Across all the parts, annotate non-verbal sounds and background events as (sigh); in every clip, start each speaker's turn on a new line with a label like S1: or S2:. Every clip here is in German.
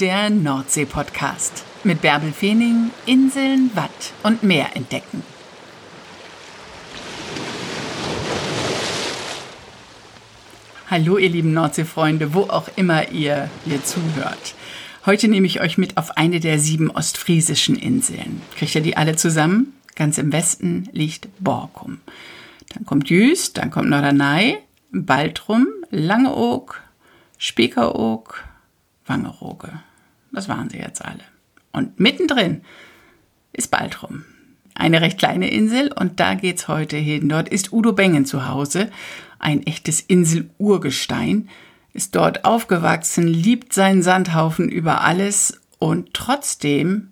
S1: der Nordsee-Podcast. Mit Bärbel Feening, Inseln, Watt und Meer entdecken. Hallo, ihr lieben Nordseefreunde, wo auch immer ihr hier zuhört. Heute nehme ich euch mit auf eine der sieben ostfriesischen Inseln. Kriegt ihr die alle zusammen? Ganz im Westen liegt Borkum. Dann kommt Jüst, dann kommt Norderney, Baltrum, Langeoog, Spiekeroog, Wangerooge. Das waren sie jetzt alle. Und mittendrin ist Baltrum. Eine recht kleine Insel und da geht's heute hin. Dort ist Udo Bengen zu Hause, ein echtes Insel-Urgestein, ist dort aufgewachsen, liebt seinen Sandhaufen über alles und trotzdem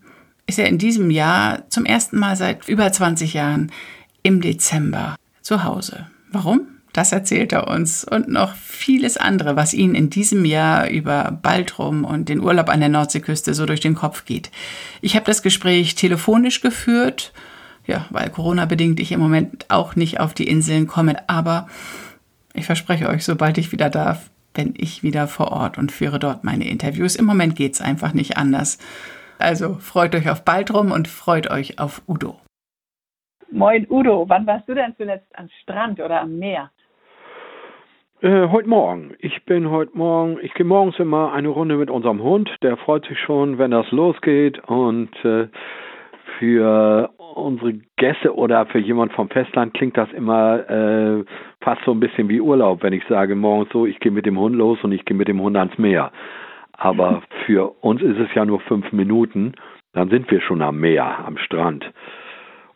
S1: ist er in diesem Jahr zum ersten Mal seit über 20 Jahren im Dezember zu Hause. Warum? Das erzählt er uns und noch vieles andere, was ihn in diesem Jahr über Baltrum und den Urlaub an der Nordseeküste so durch den Kopf geht. Ich habe das Gespräch telefonisch geführt, ja, weil Corona bedingt ich im Moment auch nicht auf die Inseln komme, aber ich verspreche euch, sobald ich wieder darf, bin ich wieder vor Ort und führe dort meine Interviews. Im Moment geht es einfach nicht anders. Also freut euch auf Baltrum und freut euch auf Udo.
S2: Moin Udo, wann warst du denn zuletzt am Strand oder am Meer?
S3: Äh, heute Morgen. Ich bin heute Morgen, ich gehe morgens immer eine Runde mit unserem Hund. Der freut sich schon, wenn das losgeht. Und äh, für unsere Gäste oder für jemand vom Festland klingt das immer äh, fast so ein bisschen wie Urlaub, wenn ich sage morgens so, ich gehe mit dem Hund los und ich gehe mit dem Hund ans Meer. Aber (laughs) für uns ist es ja nur fünf Minuten, dann sind wir schon am Meer, am Strand.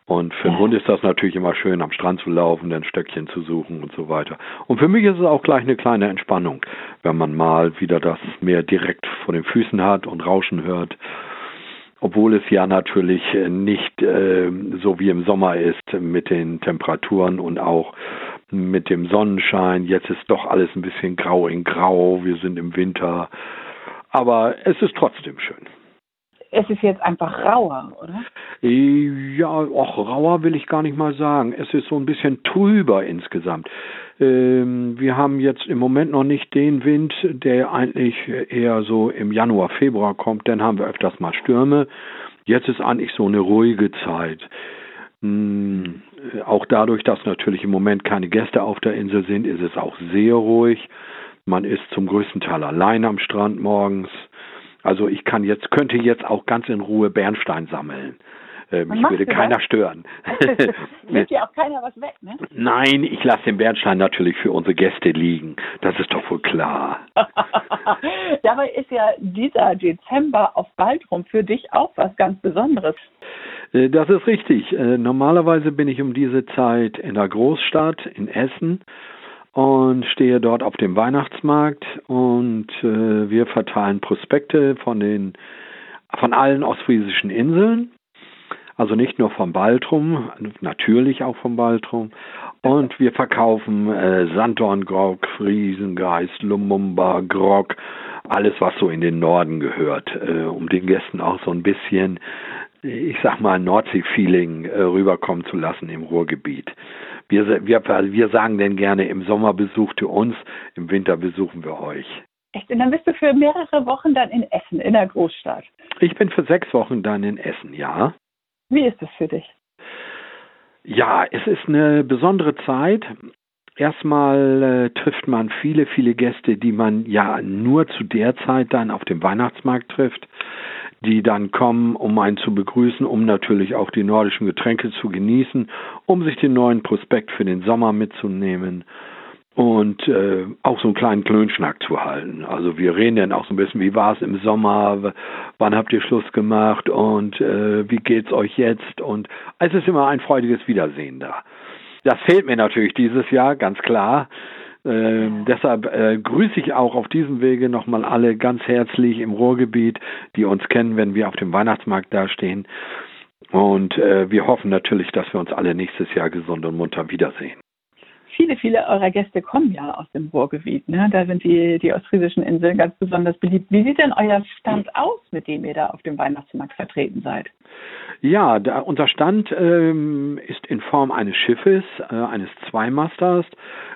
S3: Und für einen Hund ist das natürlich immer schön, am Strand zu laufen, ein Stöckchen zu suchen und so weiter. Und für mich ist es auch gleich eine kleine Entspannung, wenn man mal wieder das Meer direkt vor den Füßen hat und Rauschen hört. Obwohl es ja natürlich nicht äh, so wie im Sommer ist mit den Temperaturen und auch mit dem Sonnenschein. Jetzt ist doch alles ein bisschen grau in grau. Wir sind im Winter. Aber es ist trotzdem schön
S2: es ist jetzt einfach rauer, oder?
S3: Ja, auch rauer will ich gar nicht mal sagen. Es ist so ein bisschen trüber insgesamt. Ähm, wir haben jetzt im Moment noch nicht den Wind, der eigentlich eher so im Januar, Februar kommt. Dann haben wir öfters mal Stürme. Jetzt ist eigentlich so eine ruhige Zeit. Hm, auch dadurch, dass natürlich im Moment keine Gäste auf der Insel sind, ist es auch sehr ruhig. Man ist zum größten Teil allein am Strand morgens. Also ich kann jetzt, könnte jetzt auch ganz in Ruhe Bernstein sammeln. Äh, mich würde keiner das? stören. (laughs)
S2: Nimmt ja auch keiner was weg, ne?
S3: Nein, ich lasse den Bernstein natürlich für unsere Gäste liegen. Das ist doch wohl klar. (laughs)
S2: Dabei ist ja dieser Dezember auf Baltrum für dich auch was ganz Besonderes.
S3: Äh, das ist richtig. Äh, normalerweise bin ich um diese Zeit in der Großstadt in Essen und stehe dort auf dem Weihnachtsmarkt und äh, wir verteilen Prospekte von den von allen ostfriesischen Inseln. Also nicht nur vom Baltrum, natürlich auch vom Baltrum. Und wir verkaufen äh, Sanddorngrog, Friesengeist, Lumumba, Grog, alles was so in den Norden gehört, äh, um den Gästen auch so ein bisschen, ich sag mal, Nordsee-Feeling äh, rüberkommen zu lassen im Ruhrgebiet. Wir, wir, wir sagen denn gerne, im Sommer besucht ihr uns, im Winter besuchen wir euch.
S2: Echt? Und dann bist du für mehrere Wochen dann in Essen, in der Großstadt?
S3: Ich bin für sechs Wochen dann in Essen, ja.
S2: Wie ist es für dich?
S3: Ja, es ist eine besondere Zeit. Erstmal äh, trifft man viele, viele Gäste, die man ja nur zu der Zeit dann auf dem Weihnachtsmarkt trifft die dann kommen, um einen zu begrüßen, um natürlich auch die nordischen Getränke zu genießen, um sich den neuen Prospekt für den Sommer mitzunehmen und äh, auch so einen kleinen Klönschnack zu halten. Also wir reden dann auch so ein bisschen, wie war es im Sommer, wann habt ihr Schluss gemacht und äh, wie geht's euch jetzt? Und es ist immer ein freudiges Wiedersehen da. Das fehlt mir natürlich dieses Jahr, ganz klar. Ähm, deshalb äh, grüße ich auch auf diesem Wege nochmal alle ganz herzlich im Ruhrgebiet, die uns kennen, wenn wir auf dem Weihnachtsmarkt dastehen. Und äh, wir hoffen natürlich, dass wir uns alle nächstes Jahr gesund und munter wiedersehen.
S2: Viele, viele eurer Gäste kommen ja aus dem Ruhrgebiet. Ne? Da sind die, die ostfriesischen Inseln ganz besonders beliebt. Wie sieht denn euer Stand aus, mit dem ihr da auf dem Weihnachtsmarkt vertreten seid?
S3: Ja, da, unser Stand ähm, ist in Form eines Schiffes, äh, eines Zweimasters,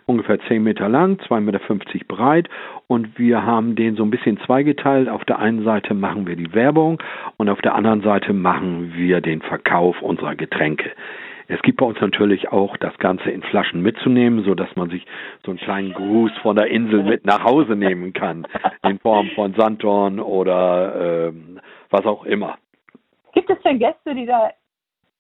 S3: ungefähr 10 Meter lang, 2,50 Meter breit und wir haben den so ein bisschen zweigeteilt. Auf der einen Seite machen wir die Werbung und auf der anderen Seite machen wir den Verkauf unserer Getränke. Es gibt bei uns natürlich auch das Ganze in Flaschen mitzunehmen, so dass man sich so einen kleinen Gruß von der Insel mit nach Hause nehmen kann, in Form von Sanddorn oder ähm, was auch immer.
S2: Gibt es denn Gäste, die da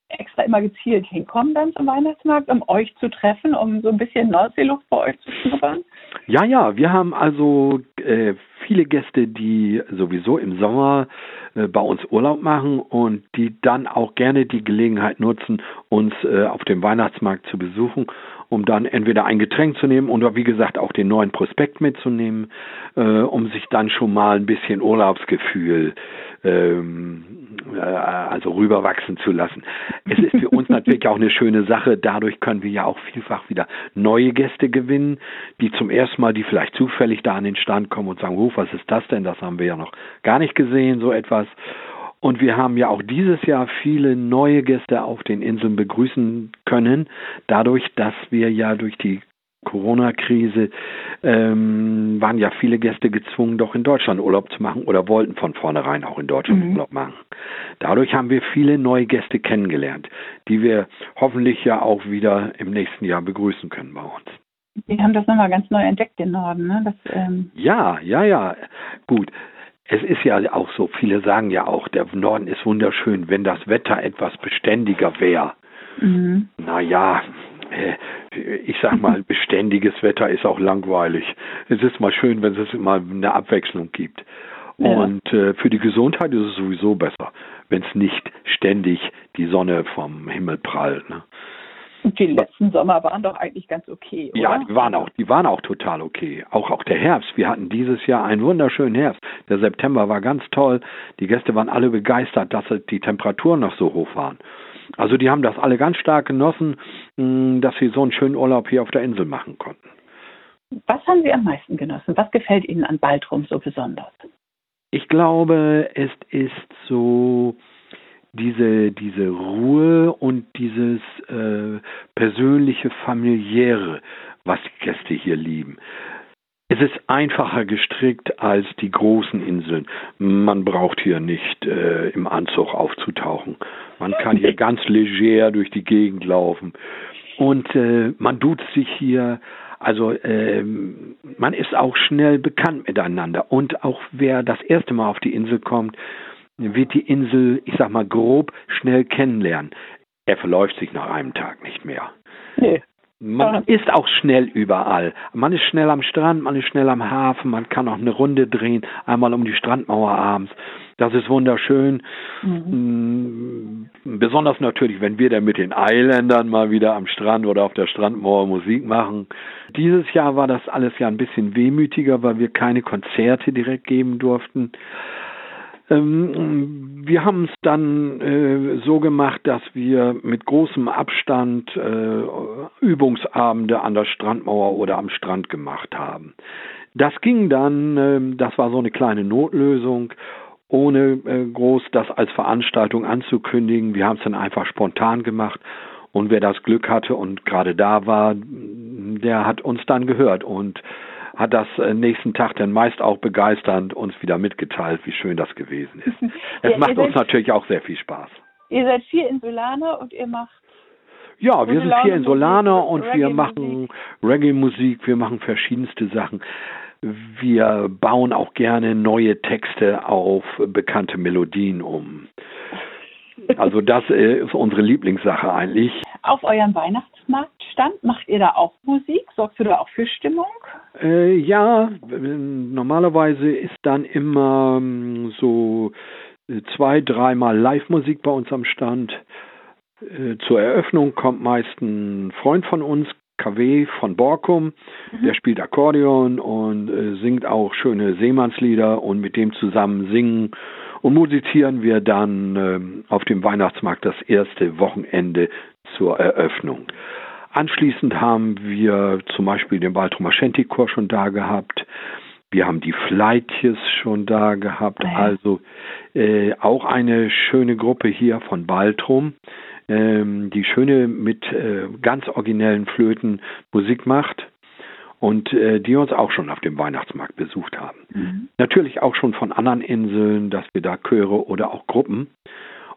S2: extra immer gezielt hinkommen dann zum Weihnachtsmarkt, um euch zu treffen, um so ein bisschen Nordseeluft bei euch zu schnuppern?
S3: Ja, ja, wir haben also äh, viele Gäste, die sowieso im Sommer äh, bei uns Urlaub machen und die dann auch gerne die Gelegenheit nutzen, uns äh, auf dem Weihnachtsmarkt zu besuchen, um dann entweder ein Getränk zu nehmen oder wie gesagt auch den neuen Prospekt mitzunehmen, äh, um sich dann schon mal ein bisschen Urlaubsgefühl ähm, äh, also rüberwachsen zu lassen. Es ist für uns (laughs) natürlich auch eine schöne Sache. Dadurch können wir ja auch vielfach wieder neue Gäste gewinnen, die zum ersten Mal, die vielleicht zufällig da an den Stand kommen und sagen, was ist das denn? Das haben wir ja noch gar nicht gesehen, so etwas. Und wir haben ja auch dieses Jahr viele neue Gäste auf den Inseln begrüßen können, dadurch, dass wir ja durch die Corona-Krise ähm, waren ja viele Gäste gezwungen, doch in Deutschland Urlaub zu machen oder wollten von vornherein auch in Deutschland mhm. Urlaub machen. Dadurch haben wir viele neue Gäste kennengelernt, die wir hoffentlich ja auch wieder im nächsten Jahr begrüßen können bei uns.
S2: Wir haben das nochmal ganz neu entdeckt, den Norden. Ne? Das,
S3: ähm ja, ja, ja. Gut. Es ist ja auch so, viele sagen ja auch, der Norden ist wunderschön, wenn das Wetter etwas beständiger wäre. Mhm. Naja, äh, ich sag mal, (laughs) beständiges Wetter ist auch langweilig. Es ist mal schön, wenn es mal eine Abwechslung gibt. Ja. Und äh, für die Gesundheit ist es sowieso besser, wenn es nicht ständig die Sonne vom Himmel prallt. Ne?
S2: Die letzten Sommer waren doch eigentlich ganz okay, oder?
S3: Ja, die waren auch, die waren auch total okay. Auch, auch der Herbst. Wir hatten dieses Jahr einen wunderschönen Herbst. Der September war ganz toll. Die Gäste waren alle begeistert, dass die Temperaturen noch so hoch waren. Also die haben das alle ganz stark genossen, mm, dass sie so einen schönen Urlaub hier auf der Insel machen konnten.
S2: Was haben Sie am meisten genossen? Was gefällt Ihnen an Baltrum so besonders?
S3: Ich glaube, es ist so diese, diese Ruhe und dieses äh, persönliche, familiäre, was die Gäste hier lieben. Es ist einfacher gestrickt als die großen Inseln. Man braucht hier nicht äh, im Anzug aufzutauchen. Man kann hier (laughs) ganz leger durch die Gegend laufen. Und äh, man duzt sich hier. Also äh, man ist auch schnell bekannt miteinander. Und auch wer das erste Mal auf die Insel kommt, wird die Insel, ich sag mal grob, schnell kennenlernen. Er verläuft sich nach einem Tag nicht mehr. Nee. Man ist auch schnell überall. Man ist schnell am Strand, man ist schnell am Hafen, man kann auch eine Runde drehen, einmal um die Strandmauer abends. Das ist wunderschön. Mhm. Mm, besonders natürlich, wenn wir dann mit den Eiländern mal wieder am Strand oder auf der Strandmauer Musik machen. Dieses Jahr war das alles ja ein bisschen wehmütiger, weil wir keine Konzerte direkt geben durften. Ähm, wir haben es dann äh, so gemacht, dass wir mit großem Abstand äh, Übungsabende an der Strandmauer oder am Strand gemacht haben. Das ging dann, äh, das war so eine kleine Notlösung, ohne äh, groß das als Veranstaltung anzukündigen. Wir haben es dann einfach spontan gemacht und wer das Glück hatte und gerade da war, der hat uns dann gehört und hat das äh, nächsten Tag dann meist auch begeisternd uns wieder mitgeteilt, wie schön das gewesen ist. (laughs) Es ja, macht uns natürlich auch sehr viel Spaß.
S2: Ihr seid vier Insulaner und ihr macht
S3: ja, wir sind vier Insulaner und wir machen Reggae-Musik, wir machen verschiedenste Sachen. Wir bauen auch gerne neue Texte auf bekannte Melodien um. (laughs) Also das äh, ist unsere Lieblingssache eigentlich.
S2: Auf eurem Weihnachtsmarktstand macht ihr da auch Musik? Sorgst du da auch für Stimmung?
S3: Äh, ja, normalerweise ist dann immer ähm, so äh, zwei, dreimal Live-Musik bei uns am Stand. Äh, zur Eröffnung kommt meist ein Freund von uns, KW von Borkum, mhm. der spielt Akkordeon und äh, singt auch schöne Seemannslieder und mit dem zusammen singen und musizieren wir dann äh, auf dem Weihnachtsmarkt das erste Wochenende zur Eröffnung. anschließend haben wir zum Beispiel den Baltrumer Shanty-Chor schon da gehabt. Wir haben die Fleitjes schon da gehabt.
S2: Ja.
S3: Also äh, auch eine schöne Gruppe hier von Baltrum, ähm, die schöne mit äh, ganz originellen Flöten Musik macht und äh, die uns auch schon auf dem Weihnachtsmarkt besucht haben.
S2: Mhm.
S3: Natürlich auch schon von anderen Inseln, dass wir da Chöre oder auch Gruppen.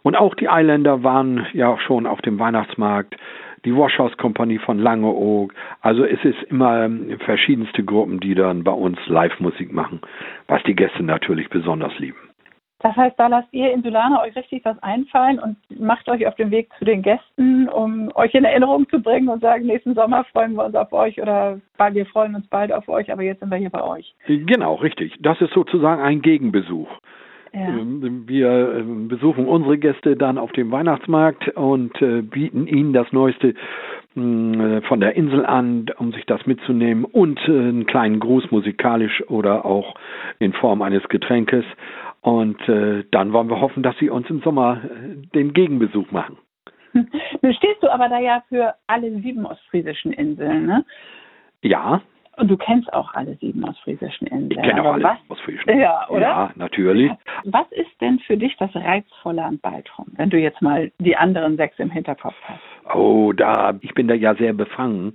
S3: Und auch die Eiländer waren ja auch schon auf dem Weihnachtsmarkt, die Washhouse Kompanie von Langeoog. Also es ist immer ähm, verschiedenste Gruppen, die dann bei uns Live-Musik machen, was die Gäste natürlich besonders lieben.
S2: Das heißt, da lasst ihr Insulaner euch richtig was einfallen und macht euch auf den Weg zu den Gästen, um euch in Erinnerung zu bringen und sagen, nächsten Sommer freuen wir uns auf euch oder "Bald, wir freuen uns bald auf euch, aber jetzt sind wir hier bei euch.
S3: Genau, richtig. Das ist sozusagen ein Gegenbesuch.
S2: Ja.
S3: Ähm, Wir ähm, besuchen unsere Gäste dann auf dem Weihnachtsmarkt und äh, bieten ihnen das Neueste mh, äh, von der Insel an, um sich das mitzunehmen und äh, einen kleinen Gruß musikalisch oder auch in Form eines Getränkes. Und dann wollen wir hoffen, dass sie uns im Sommer den Gegenbesuch machen. (laughs)
S2: Nun stehst du aber da ja für alle sieben ostfriesischen Inseln, ne?
S3: Ja,
S2: Und du kennst auch alle sieben ostfriesischen Inseln.
S3: ich kenne auch alle
S2: was,
S3: aus Frischen.
S2: Ja, oder?
S3: Ja, natürlich.
S2: Was ist denn für dich das Reizvolle an Baltrum, wenn du jetzt mal die anderen sechs im Hinterkopf hast?
S3: Oh, da, ich bin da ja sehr befangen,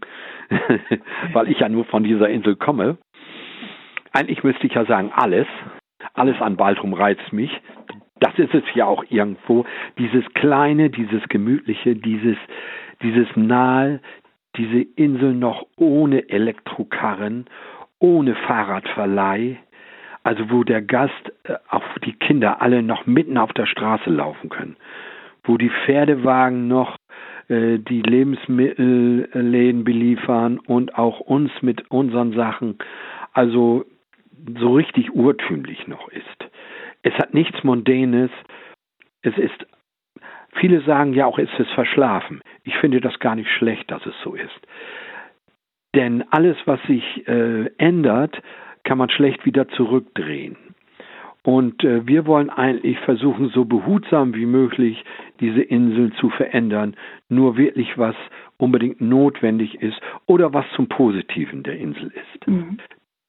S3: (laughs) weil ich ja nur von dieser Insel komme. Eigentlich müsste ich ja sagen, alles. Alles an Baltrum reizt mich. Das ist es ja auch irgendwo. Dieses Kleine, dieses Gemütliche, dieses, dieses Nahe, diese Insel noch ohne Elektrokarren, ohne Fahrradverleih. Also wo der Gast, äh, auch die Kinder alle noch mitten auf der Straße laufen können. Wo die Pferdewagen noch äh, die Lebensmittelläden beliefern und auch uns mit unseren Sachen. Also so richtig urtümlich noch ist. Es hat nichts Mondänes. Es ist, viele sagen ja auch, es ist verschlafen. Ich finde das gar nicht schlecht, dass es so ist. Denn alles, was sich äh, ändert, kann man schlecht wieder zurückdrehen. Und äh, wir wollen eigentlich versuchen, so behutsam wie möglich diese Insel zu verändern. Nur wirklich, was unbedingt notwendig ist oder was zum Positiven der Insel ist
S2: Mhm.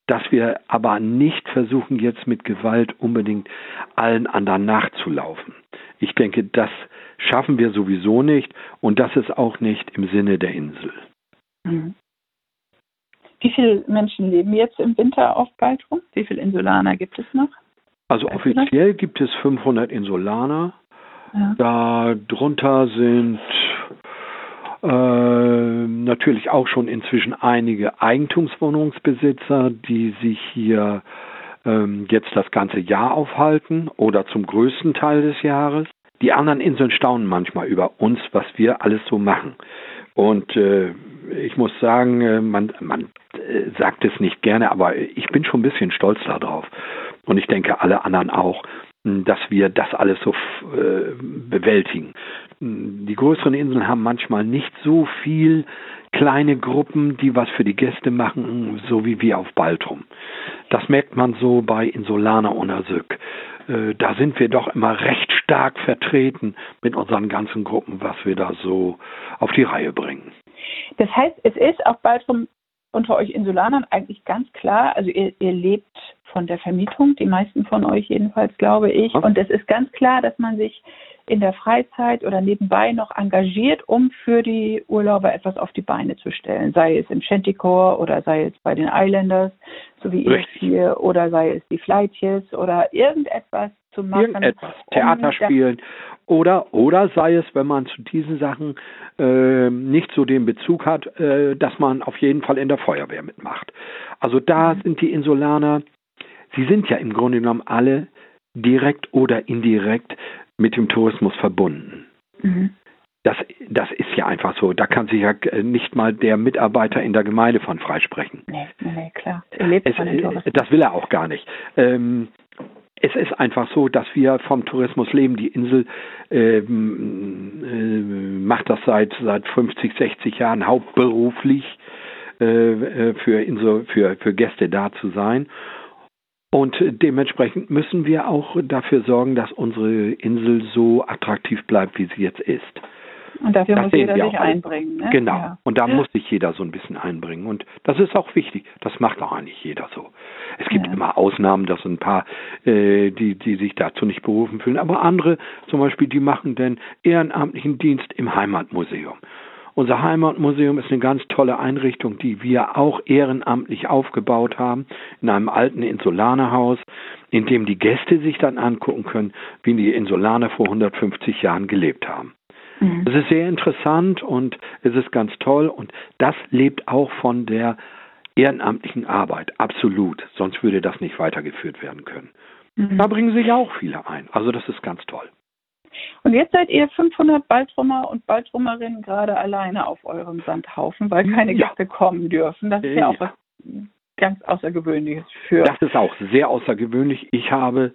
S3: dass wir aber nicht versuchen, jetzt mit Gewalt unbedingt allen anderen nachzulaufen. Ich denke, das schaffen wir sowieso nicht und das ist auch nicht im Sinne der Insel.
S2: Mhm. Wie viele Menschen leben jetzt im Winter auf Baltrum? Wie viele Insulaner gibt es noch?
S3: Also offiziell gibt es 500 Insulaner.
S2: Ja.
S3: Darunter sind äh, natürlich auch schon inzwischen einige Eigentumswohnungsbesitzer, die sich hier ähm, jetzt das ganze Jahr aufhalten oder zum größten Teil des Jahres. Die anderen Inseln staunen manchmal über uns, was wir alles so machen. Und äh, ich muss sagen, äh, man, man äh, sagt es nicht gerne, aber ich bin schon ein bisschen stolz darauf. Und ich denke, alle anderen auch, mh, dass wir das alles so äh, bewältigen. Mh, Die größeren Inseln haben manchmal nicht so viel kleine Gruppen, die was für die Gäste machen, so wie wir auf Baltrum. Das merkt man so bei Insulana und Asück. Äh, Da sind wir doch immer recht stark vertreten mit unseren ganzen Gruppen, was wir da so auf die Reihe bringen.
S2: Das heißt, es ist auf Baltrum unter euch Insulanern eigentlich ganz klar, also ihr, ihr lebt von der Vermietung, die meisten von euch jedenfalls, glaube ich.
S3: Ja.
S2: Und es ist ganz klar, dass man sich in der Freizeit oder nebenbei noch engagiert, um für die Urlauber etwas auf die Beine zu stellen. Sei es im Shantycore oder sei es bei den Islanders, so wie ihr hier, oder sei es die Flightjes oder irgendetwas zu machen.
S3: Irgendetwas, Theater spielen oder oder sei es, wenn man zu diesen Sachen äh, nicht so den Bezug hat, äh, dass man auf jeden Fall in der Feuerwehr mitmacht. Also da sind die Insulaner, sie sind ja im Grunde genommen alle direkt oder indirekt mit dem Tourismus verbunden.
S2: Mhm.
S3: Das, das ist ja einfach so. Da kann sich ja äh, nicht mal der Mitarbeiter in der Gemeinde von freisprechen.
S2: Nee, nee, klar. Ihr lebt
S3: Es,
S2: von den
S3: äh, das will er auch gar nicht. Ähm, es ist einfach so, dass wir vom Tourismus leben. Die Insel ähm, äh, macht das seit seit 50, 60 Jahren hauptberuflich äh, äh, für, Insel, für für Gäste da zu sein. Und dementsprechend müssen wir auch dafür sorgen, dass unsere Insel so attraktiv bleibt, wie sie jetzt ist.
S2: Und dafür das muss jeder sich einbringen. Ne?
S3: Genau. Ja. Und da muss sich jeder so ein bisschen einbringen. Und das ist auch wichtig. Das macht auch eigentlich jeder so. Es gibt ja. immer Ausnahmen, dass ein paar, äh, die, die sich dazu nicht berufen fühlen. Aber andere, zum Beispiel, die machen den ehrenamtlichen Dienst im Heimatmuseum. Unser Heimatmuseum ist eine ganz tolle Einrichtung, die wir auch ehrenamtlich aufgebaut haben, in einem alten Insulanerhaus, in dem die Gäste sich dann angucken können, wie die Insulaner vor 150 Jahren gelebt haben. Mhm. Es ist sehr interessant und es ist ganz toll und das lebt auch von der ehrenamtlichen Arbeit, absolut. Sonst würde das nicht weitergeführt werden können. Mhm. Da bringen sich auch viele ein. Also das ist ganz toll.
S2: Und jetzt seid ihr 500 Baldrummer und Baldrummerinnen gerade alleine auf eurem Sandhaufen, weil keine ja. Gäste kommen dürfen. Das ist ja, ja auch was ganz Außergewöhnliches für.
S3: Das ist auch sehr außergewöhnlich. Ich habe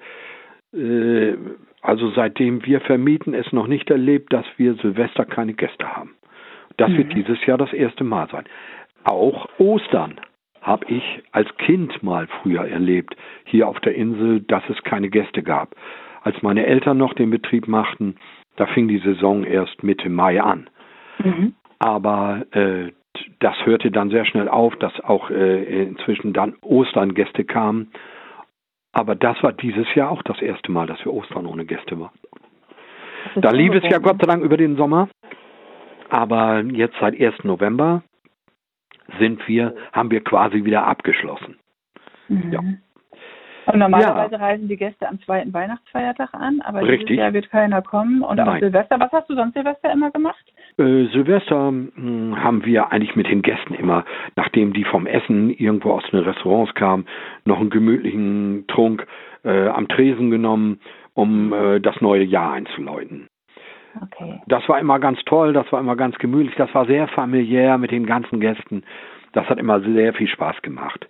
S3: äh, also seitdem wir vermieten es noch nicht erlebt, dass wir Silvester keine Gäste haben. Das mhm. wird dieses Jahr das erste Mal sein. Auch Ostern habe ich als Kind mal früher erlebt, hier auf der Insel, dass es keine Gäste gab als meine Eltern noch den Betrieb machten, da fing die Saison erst Mitte Mai an. Mhm. Aber äh, das hörte dann sehr schnell auf, dass auch äh, inzwischen dann Ostern Gäste kamen. Aber das war dieses Jahr auch das erste Mal, dass wir Ostern ohne Gäste waren. Da lief es ja Gott sei Dank über den Sommer. Aber jetzt seit 1. November sind wir, haben wir quasi wieder abgeschlossen.
S2: Mhm. Ja. Und normalerweise ja. reisen die Gäste am zweiten Weihnachtsfeiertag an, aber Richtig. dieses Jahr wird keiner kommen. Und Nein. auch Silvester. Was hast du sonst Silvester immer gemacht?
S3: Äh, Silvester mh, hm, haben wir eigentlich mit den Gästen immer, nachdem die vom Essen irgendwo aus den Restaurants kamen, noch einen gemütlichen Trunk äh, am Tresen genommen, um äh, das neue Jahr einzuläuten. Okay. Das war immer ganz toll, das war immer ganz gemütlich, das war sehr familiär mit den ganzen Gästen. Das hat immer sehr viel Spaß gemacht.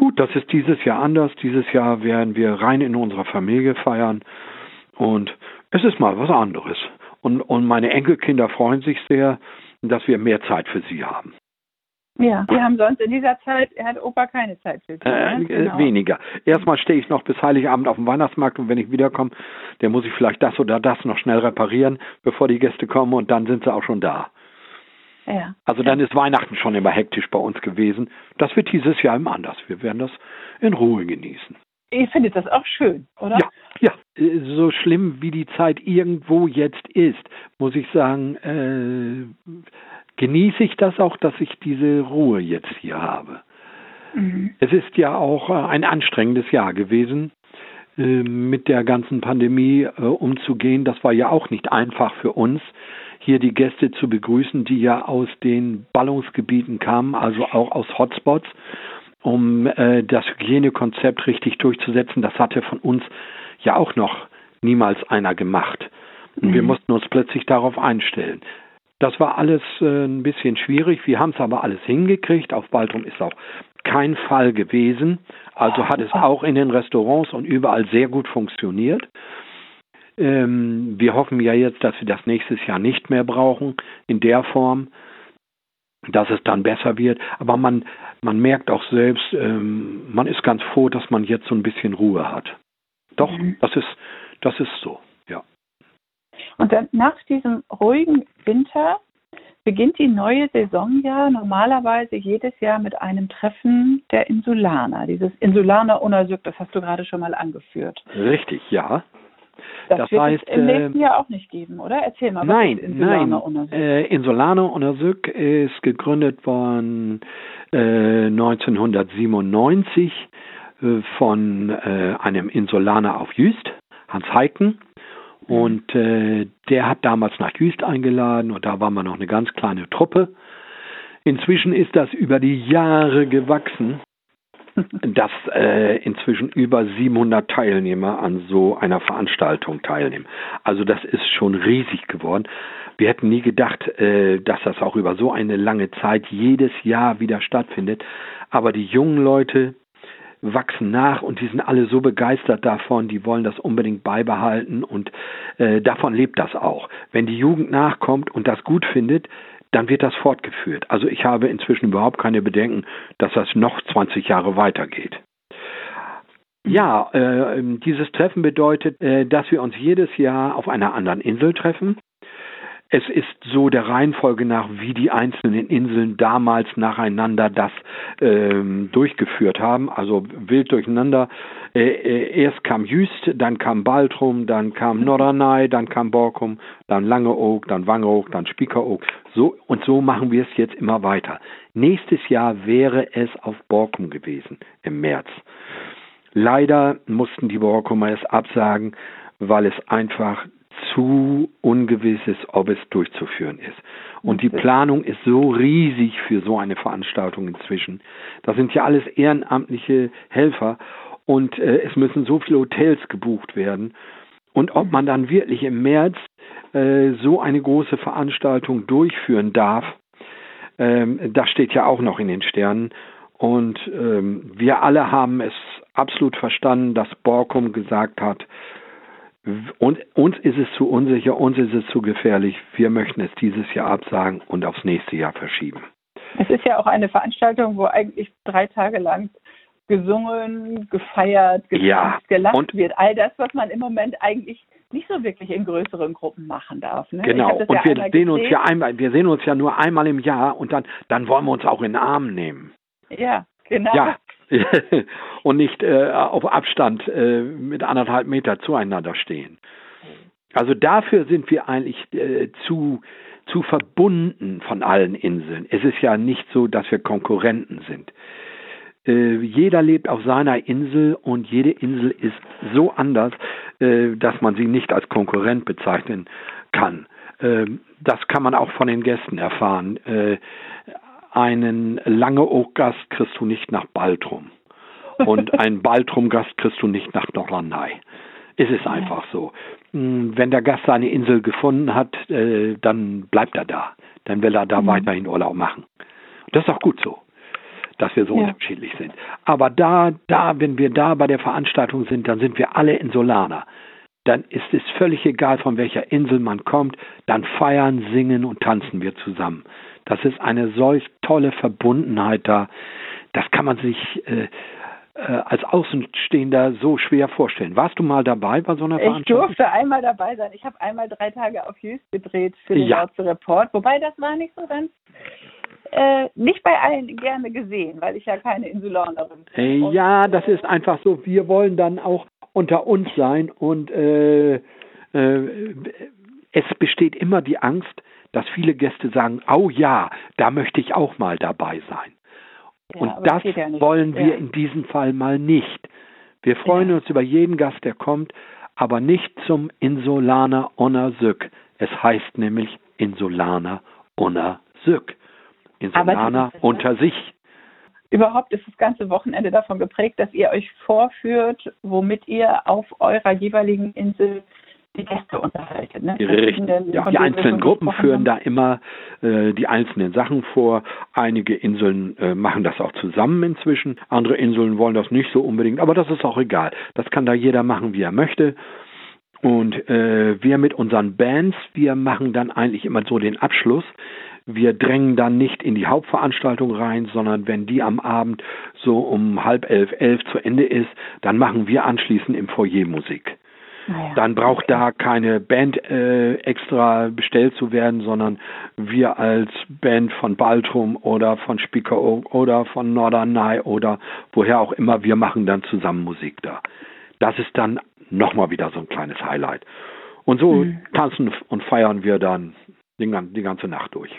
S3: Gut, das ist dieses Jahr anders. Dieses Jahr werden wir rein in unserer Familie feiern und es ist mal was anderes. Und, und meine Enkelkinder freuen sich sehr, dass wir mehr Zeit für sie haben.
S2: Ja, wir haben sonst in dieser Zeit, hat Opa keine Zeit für sie.
S3: Äh, ne? genau. Weniger. Erstmal stehe ich noch bis Heiligabend auf dem Weihnachtsmarkt und wenn ich wiederkomme, dann muss ich vielleicht das oder das noch schnell reparieren, bevor die Gäste kommen und dann sind sie auch schon da. Ja. Also dann ist Weihnachten schon immer hektisch bei uns gewesen. Das wird dieses Jahr immer anders. Wir werden das in Ruhe genießen.
S2: Ihr findet das auch schön, oder?
S3: Ja, ja. So schlimm wie die Zeit irgendwo jetzt ist, muss ich sagen, äh, genieße ich das auch, dass ich diese Ruhe jetzt hier habe. Mhm. Es ist ja auch äh, ein anstrengendes Jahr gewesen, äh, mit der ganzen Pandemie äh, umzugehen. Das war ja auch nicht einfach für uns hier die Gäste zu begrüßen, die ja aus den Ballungsgebieten kamen, also auch aus Hotspots, um äh, das Hygienekonzept richtig durchzusetzen. Das hatte von uns ja auch noch niemals einer gemacht. Und mhm. wir mussten uns plötzlich darauf einstellen. Das war alles äh, ein bisschen schwierig. Wir haben es aber alles hingekriegt. Auf Baltrum ist auch kein Fall gewesen. Also hat es auch in den Restaurants und überall sehr gut funktioniert. Ähm, wir hoffen ja jetzt, dass wir das nächstes Jahr nicht mehr brauchen in der Form, dass es dann besser wird. Aber man, man merkt auch selbst, ähm, man ist ganz froh, dass man jetzt so ein bisschen Ruhe hat. Doch, mhm. das ist, das ist so, ja.
S2: Und dann nach diesem ruhigen Winter beginnt die neue Saison ja normalerweise jedes Jahr mit einem Treffen der Insulaner. Dieses Insulaner Unersück, das hast du gerade schon mal angeführt.
S3: Richtig, ja.
S2: Das, das wird heißt, es im nächsten äh, Jahr auch nicht geben, oder? Erzähl mal, was
S3: nein, ist Insulano nein. Äh, Insulano Unersück ist gegründet worden äh, 1997 äh, von äh, einem Insulaner auf Jüst, Hans Heiken. Mhm. Und der hat damals nach Jüst eingeladen und da waren wir noch eine ganz kleine Truppe. Inzwischen ist das über die Jahre gewachsen dass äh, inzwischen über 700 Teilnehmer an so einer Veranstaltung teilnehmen. Also das ist schon riesig geworden. Wir hätten nie gedacht, äh, dass das auch über so eine lange Zeit jedes Jahr wieder stattfindet. Aber die jungen Leute wachsen nach und die sind alle so begeistert davon, die wollen das unbedingt beibehalten und äh, davon lebt das auch. Wenn die Jugend nachkommt und das gut findet, dann wird das fortgeführt. Also ich habe inzwischen überhaupt keine Bedenken, dass das noch 20 Jahre weitergeht. Ja, äh, dieses Treffen bedeutet, äh, dass wir uns jedes Jahr auf einer anderen Insel treffen. Es ist so der Reihenfolge nach, wie die einzelnen Inseln damals nacheinander das ähm, durchgeführt haben, also wild durcheinander. Äh, äh, erst kam Jüst, dann kam Baltrum, dann kam Norderney, dann kam Borkum, dann Langeoog, dann Wangeoog, dann Spiekeroog. So und so machen wir es jetzt immer weiter. Nächstes Jahr wäre es auf Borkum gewesen im März. Leider mussten die Borkumer es absagen, weil es einfach zu ungewiss ist, ob es durchzuführen ist. Und die Planung ist so riesig für so eine Veranstaltung inzwischen. Das sind ja alles ehrenamtliche Helfer und äh, es müssen so viele Hotels gebucht werden. Und ob man dann wirklich im März äh, so eine große Veranstaltung durchführen darf, ähm, das steht ja auch noch in den Sternen. Und ähm, wir alle haben es absolut verstanden, dass Borkum gesagt hat, und uns ist es zu unsicher, uns ist es zu gefährlich. Wir möchten es dieses Jahr absagen und aufs nächste Jahr verschieben.
S2: Es ist ja auch eine Veranstaltung, wo eigentlich drei Tage lang gesungen, gefeiert, getanzt, ja, gelacht und wird. All das, was man im Moment eigentlich nicht so wirklich in größeren Gruppen machen darf. Ne?
S3: Genau. Und ja wir sehen gesehen. uns ja einmal, wir sehen uns ja nur einmal im Jahr und dann, dann wollen wir uns auch in den Arm nehmen.
S2: Ja, genau.
S3: Ja, (laughs) und nicht äh, auf Abstand äh, mit anderthalb Meter zueinander stehen. Also dafür sind wir eigentlich äh, zu, zu verbunden von allen Inseln. Es ist ja nicht so, dass wir Konkurrenten sind. Äh, jeder lebt auf seiner Insel und jede Insel ist so anders, äh, dass man sie nicht als Konkurrent bezeichnen kann. Äh, das kann man auch von den Gästen erfahren. Einen Langeoog-Gast kriegst du nicht nach Baltrum. Und (laughs) einen Baltrum-Gast kriegst du nicht nach Nordlandei. Es ist einfach so. Hm, wenn der Gast seine Insel gefunden hat, äh, dann bleibt er da. Dann will er da mhm. weiterhin Urlaub machen. Das ist auch gut so, dass wir so ja. unterschiedlich sind. Aber da, da, wenn wir da bei der Veranstaltung sind, dann sind wir alle Insulaner. Dann ist es völlig egal, von welcher Insel man kommt. Dann feiern, singen und tanzen wir zusammen. Das ist eine solch tolle Verbundenheit da. Das kann man sich äh, äh, als Außenstehender so schwer vorstellen. Warst du mal dabei bei so einer Veranstaltung?
S2: Ich durfte einmal dabei sein. Ich habe einmal drei Tage auf Jüst gedreht für den ja. Report, wobei das war nicht so ganz äh, nicht bei allen gerne gesehen, weil ich ja keine Insulanerin
S3: bin. Äh, ja, das ist einfach so. Wir wollen dann auch unter uns sein und äh, äh, es besteht immer die Angst, dass viele Gäste sagen, oh ja, da möchte ich auch mal dabei sein. Ja, und das ja wollen wir ja. in diesem Fall mal nicht. Wir freuen uns über jeden Gast, der kommt, aber nicht zum Insulaner Honor Sück. Es heißt nämlich Insulaner Honor Sück. Insulaner unter sich.
S2: Überhaupt ist das ganze Wochenende davon geprägt, dass ihr euch vorführt, womit ihr auf eurer jeweiligen Insel die Gäste unterhalten. Ne?
S3: Richtig. Ja, die einzelnen Gruppen führen da immer äh, die einzelnen Sachen vor. Einige Inseln äh, machen das auch zusammen inzwischen. Andere Inseln wollen das nicht so unbedingt, aber das ist auch egal. Das kann da jeder machen, wie er möchte. Und äh, wir mit unseren Bands, wir machen dann eigentlich immer so den Abschluss. Wir drängen dann nicht in die Hauptveranstaltung rein, sondern wenn die am Abend so um halb elf, elf zu Ende ist, dann machen wir anschließend im Foyer Musik. Ah dann braucht okay. da keine Band äh, extra bestellt zu werden, sondern wir als Band von Baltrum oder von Spiekeroog oder von Norderney oder woher auch immer, wir machen dann zusammen Musik da. Das ist dann nochmal wieder so ein kleines Highlight. Und so mhm. tanzen und feiern wir dann die ganze Nacht durch.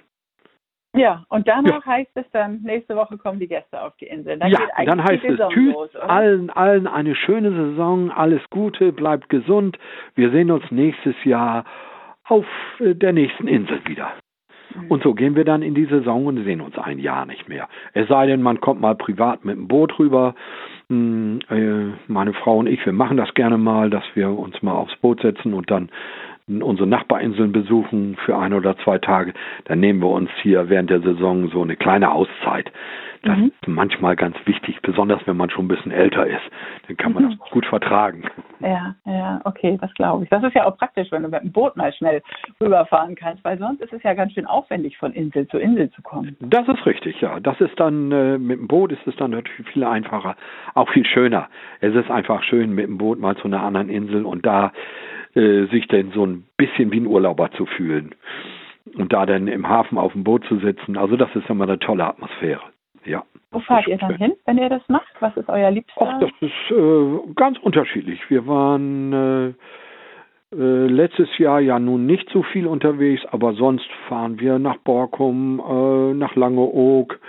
S2: Ja, und danach ja. heißt es dann, nächste Woche kommen die Gäste auf die Insel. Dann
S3: ja, dann heißt es Tschüss, los, allen, allen eine schöne Saison, alles Gute, bleibt gesund. Wir sehen uns nächstes Jahr auf äh, der nächsten Insel wieder. Mhm. Und so gehen wir dann in die Saison und sehen uns ein Jahr nicht mehr. Es sei denn, man kommt mal privat mit dem Boot rüber. Hm, äh, meine Frau und ich, wir machen das gerne mal, dass wir uns mal aufs Boot setzen und dann unsere Nachbarinseln besuchen für ein oder zwei Tage, dann nehmen wir uns hier während der Saison so eine kleine Auszeit. Das mhm. ist manchmal ganz wichtig, besonders wenn man schon ein bisschen älter ist. Dann kann man mhm. das gut vertragen.
S2: Ja, ja, okay, das glaube ich. Das ist ja auch praktisch, wenn du mit dem Boot mal schnell rüberfahren kannst, weil sonst ist es ja ganz schön aufwendig, von Insel zu Insel zu kommen.
S3: Das ist richtig, ja. Das ist dann, äh, mit dem Boot ist es dann natürlich viel einfacher, auch viel schöner. Es ist einfach schön, mit dem Boot mal zu einer anderen Insel und da äh, sich denn so ein bisschen wie ein Urlauber zu fühlen. und da dann im Hafen auf dem Boot zu sitzen. Also das ist immer eine tolle Atmosphäre. Ja.
S2: Wo fahrt ihr dann hin, wenn ihr das macht? Was ist euer Liebster?
S3: Ach, das ist äh, ganz unterschiedlich. Wir waren äh, äh, letztes Jahr ja nun nicht so viel unterwegs, aber sonst fahren wir nach Borkum, äh, nach Langeoog.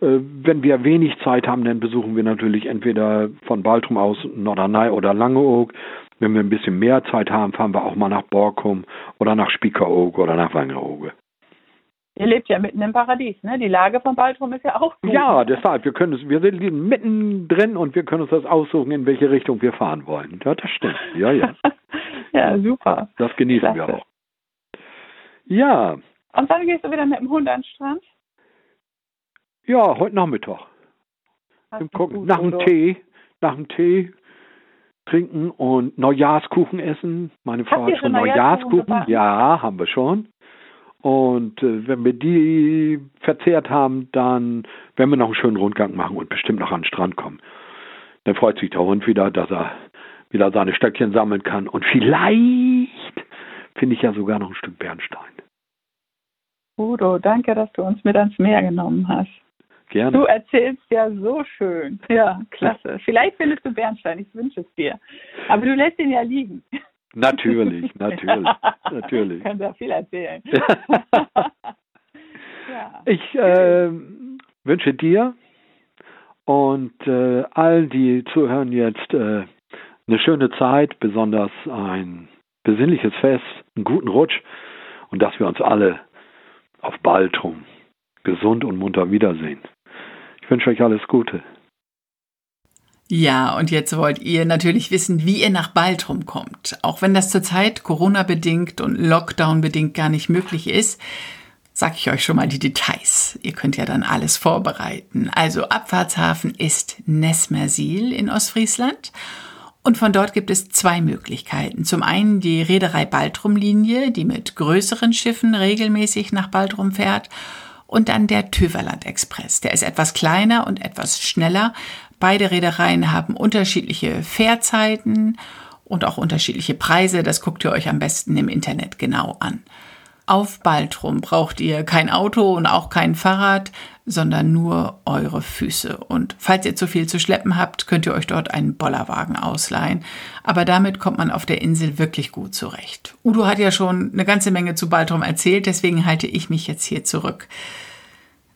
S3: Äh, wenn wir wenig Zeit haben, dann besuchen wir natürlich entweder von Baltrum aus Norderney oder Langeoog. Wenn wir ein bisschen mehr Zeit haben, fahren wir auch mal nach Borkum oder nach Spiekeroog oder nach Wangerooge.
S2: Ihr lebt ja mitten im Paradies, ne? Die Lage von Baltrum ist ja auch gut.
S3: Ja, deshalb, wir können es, wir sind mittendrin und wir können uns das aussuchen, in welche Richtung wir fahren wollen. Ja, das stimmt. Ja, ja. (laughs)
S2: ja, super.
S3: Das genießen Klasse. wir auch. Ja.
S2: Und dann gehst du wieder mit dem Hund an den Strand?
S3: Ja, heute Nachmittag. Gucken, nach dem Tee, nach dem Tee trinken und Neujahrskuchen essen. Meine Frau hat schon Neujahrskuchen. Neujahrskuchen. Ja, haben wir schon. Und äh, wenn wir die verzehrt haben, dann werden wir noch einen schönen Rundgang machen und bestimmt noch an den Strand kommen. Dann freut sich der Hund wieder, dass er wieder seine Stöckchen sammeln kann. Und vielleicht finde ich ja sogar noch ein Stück Bernstein.
S2: Udo, danke, dass du uns mit ans Meer genommen hast.
S3: Gerne.
S2: Du erzählst ja so schön. Ja, klasse. Vielleicht findest du Bernstein, ich wünsche es dir. Aber du lässt ihn ja liegen.
S3: Natürlich, (laughs) natürlich, natürlich.
S2: Können ja viel erzählen. (laughs)
S3: ja. Ich äh, wünsche dir und äh, allen, die zuhören jetzt, äh, eine schöne Zeit, besonders ein besinnliches Fest, einen guten Rutsch und dass wir uns alle auf Baltrum gesund und munter wiedersehen. Ich wünsche euch alles Gute.
S1: Ja, und jetzt wollt ihr natürlich wissen, wie ihr nach Baltrum kommt. Auch wenn das zurzeit Corona-bedingt und Lockdown-bedingt gar nicht möglich ist, sag ich euch schon mal die Details. Ihr könnt ja dann alles vorbereiten. Also Abfahrtshafen ist Nesmersil in Ostfriesland. Und von dort gibt es zwei Möglichkeiten. Zum einen die Reederei Baltrum-Linie, die mit größeren Schiffen regelmäßig nach Baltrum fährt und dann der Töverland Express. Der ist etwas kleiner und etwas schneller. Beide Reedereien haben unterschiedliche Fährzeiten und auch unterschiedliche Preise. Das guckt ihr euch am besten im Internet genau an. Auf Baltrum braucht ihr kein Auto und auch kein Fahrrad, sondern nur eure Füße. Und falls ihr zu viel zu schleppen habt, könnt ihr euch dort einen Bollerwagen ausleihen. Aber damit kommt man auf der Insel wirklich gut zurecht. Udo hat ja schon eine ganze Menge zu Baltrum erzählt, deswegen halte ich mich jetzt hier zurück.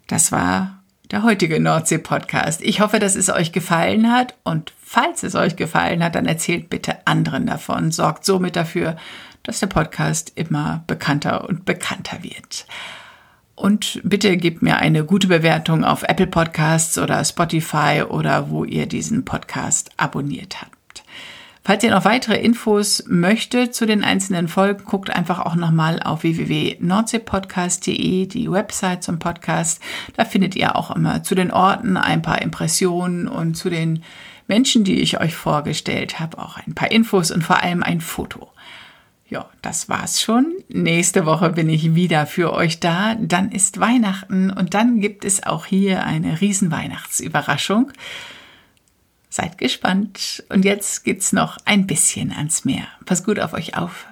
S1: Das war der heutige Nordsee-Podcast. Ich hoffe, dass es euch gefallen hat und falls es euch gefallen hat, dann erzählt bitte anderen davon. Sorgt somit dafür, dass der Podcast immer bekannter und bekannter wird. Und bitte gebt mir eine gute Bewertung auf Apple Podcasts oder Spotify oder wo ihr diesen Podcast abonniert habt. Falls ihr noch weitere Infos möchtet zu den einzelnen Folgen, guckt einfach auch nochmal auf www.nordseepodcast.de, die Website zum Podcast. Da findet ihr auch immer zu den Orten ein paar Impressionen und zu den Menschen, die ich euch vorgestellt habe, auch ein paar Infos und vor allem ein Foto. Ja, das war's schon. Nächste Woche bin ich wieder für euch da. Dann ist Weihnachten und dann gibt es auch hier eine riesen Weihnachtsüberraschung. Seid gespannt. Und jetzt geht's noch ein bisschen ans Meer. Pass gut auf euch auf.